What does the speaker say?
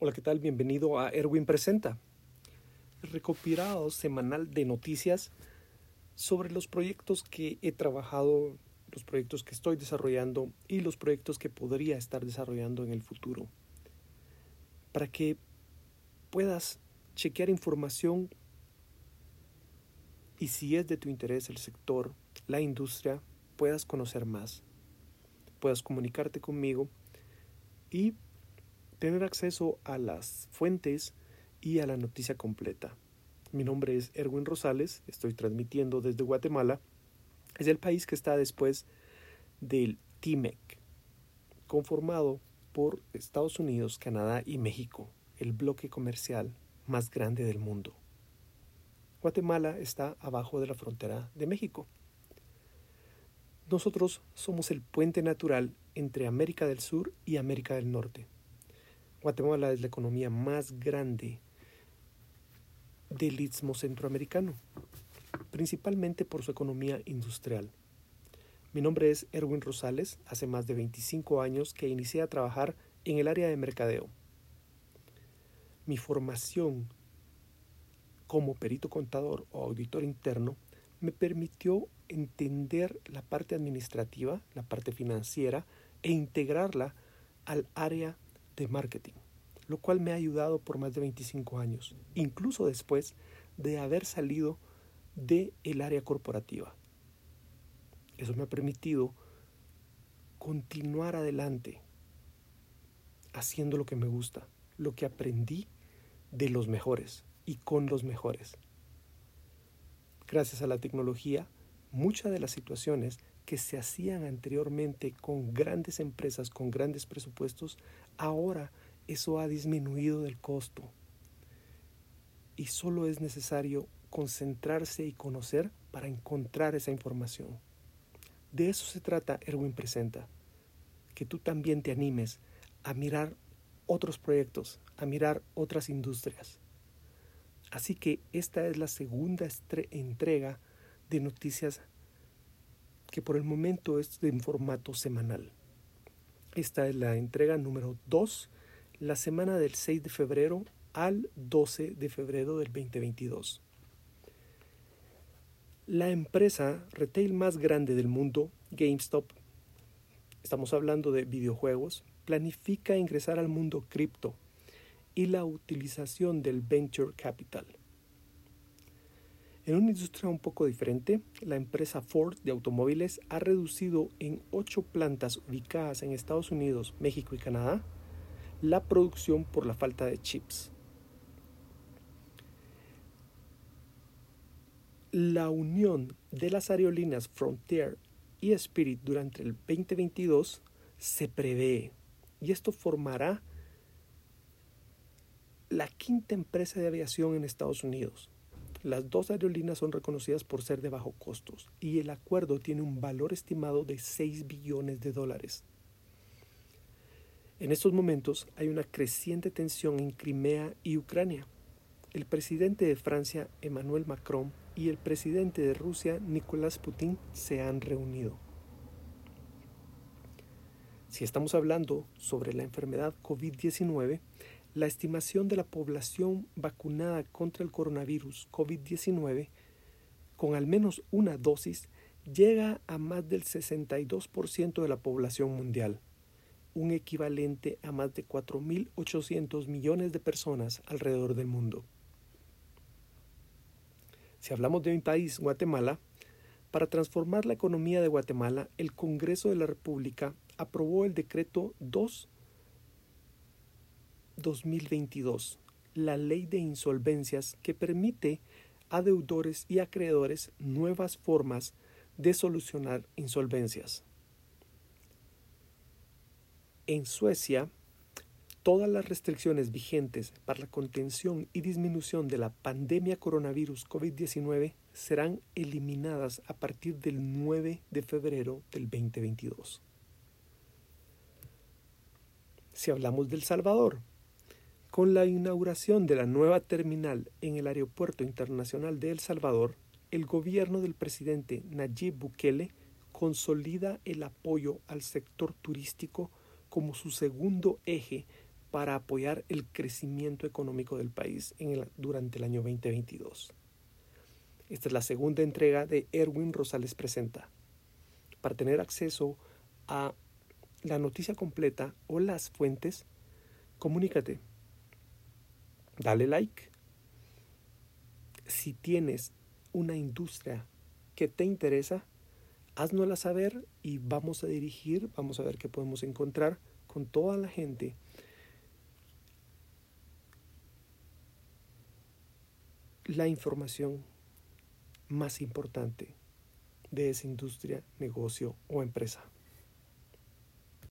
Hola, ¿qué tal? Bienvenido a Erwin Presenta, recopilado semanal de noticias sobre los proyectos que he trabajado, los proyectos que estoy desarrollando y los proyectos que podría estar desarrollando en el futuro. Para que puedas chequear información y si es de tu interés el sector, la industria, puedas conocer más, puedas comunicarte conmigo y tener acceso a las fuentes y a la noticia completa. Mi nombre es Erwin Rosales, estoy transmitiendo desde Guatemala. Es el país que está después del TIMEC, conformado por Estados Unidos, Canadá y México, el bloque comercial más grande del mundo. Guatemala está abajo de la frontera de México. Nosotros somos el puente natural entre América del Sur y América del Norte. Guatemala es la economía más grande del istmo centroamericano, principalmente por su economía industrial. Mi nombre es Erwin Rosales, hace más de 25 años que inicié a trabajar en el área de mercadeo. Mi formación como perito contador o auditor interno me permitió entender la parte administrativa, la parte financiera e integrarla al área de marketing, lo cual me ha ayudado por más de 25 años, incluso después de haber salido del el área corporativa. Eso me ha permitido continuar adelante haciendo lo que me gusta, lo que aprendí de los mejores y con los mejores. Gracias a la tecnología, muchas de las situaciones que se hacían anteriormente con grandes empresas, con grandes presupuestos, ahora eso ha disminuido del costo. Y solo es necesario concentrarse y conocer para encontrar esa información. De eso se trata Erwin Presenta. Que tú también te animes a mirar otros proyectos, a mirar otras industrias. Así que esta es la segunda entrega de noticias que por el momento es en formato semanal. Esta es la entrega número 2, la semana del 6 de febrero al 12 de febrero del 2022. La empresa retail más grande del mundo, GameStop, estamos hablando de videojuegos, planifica ingresar al mundo cripto y la utilización del venture capital. En una industria un poco diferente, la empresa Ford de automóviles ha reducido en ocho plantas ubicadas en Estados Unidos, México y Canadá la producción por la falta de chips. La unión de las aerolíneas Frontier y Spirit durante el 2022 se prevé y esto formará la quinta empresa de aviación en Estados Unidos las dos aerolíneas son reconocidas por ser de bajo costos y el acuerdo tiene un valor estimado de 6 billones de dólares. En estos momentos hay una creciente tensión en Crimea y Ucrania. El presidente de Francia, Emmanuel Macron, y el presidente de Rusia, Nicolás Putin, se han reunido. Si estamos hablando sobre la enfermedad COVID-19, la estimación de la población vacunada contra el coronavirus COVID-19 con al menos una dosis llega a más del 62% de la población mundial, un equivalente a más de 4.800 millones de personas alrededor del mundo. Si hablamos de mi país, Guatemala, para transformar la economía de Guatemala, el Congreso de la República aprobó el decreto 2 2022, la ley de insolvencias que permite a deudores y acreedores nuevas formas de solucionar insolvencias. En Suecia, todas las restricciones vigentes para la contención y disminución de la pandemia coronavirus COVID-19 serán eliminadas a partir del 9 de febrero del 2022. Si hablamos del Salvador, con la inauguración de la nueva terminal en el Aeropuerto Internacional de El Salvador, el gobierno del presidente Nayib Bukele consolida el apoyo al sector turístico como su segundo eje para apoyar el crecimiento económico del país durante el año 2022. Esta es la segunda entrega de Erwin Rosales Presenta. Para tener acceso a la noticia completa o las fuentes, comunícate. Dale like. Si tienes una industria que te interesa, haznosla saber y vamos a dirigir, vamos a ver qué podemos encontrar con toda la gente la información más importante de esa industria, negocio o empresa.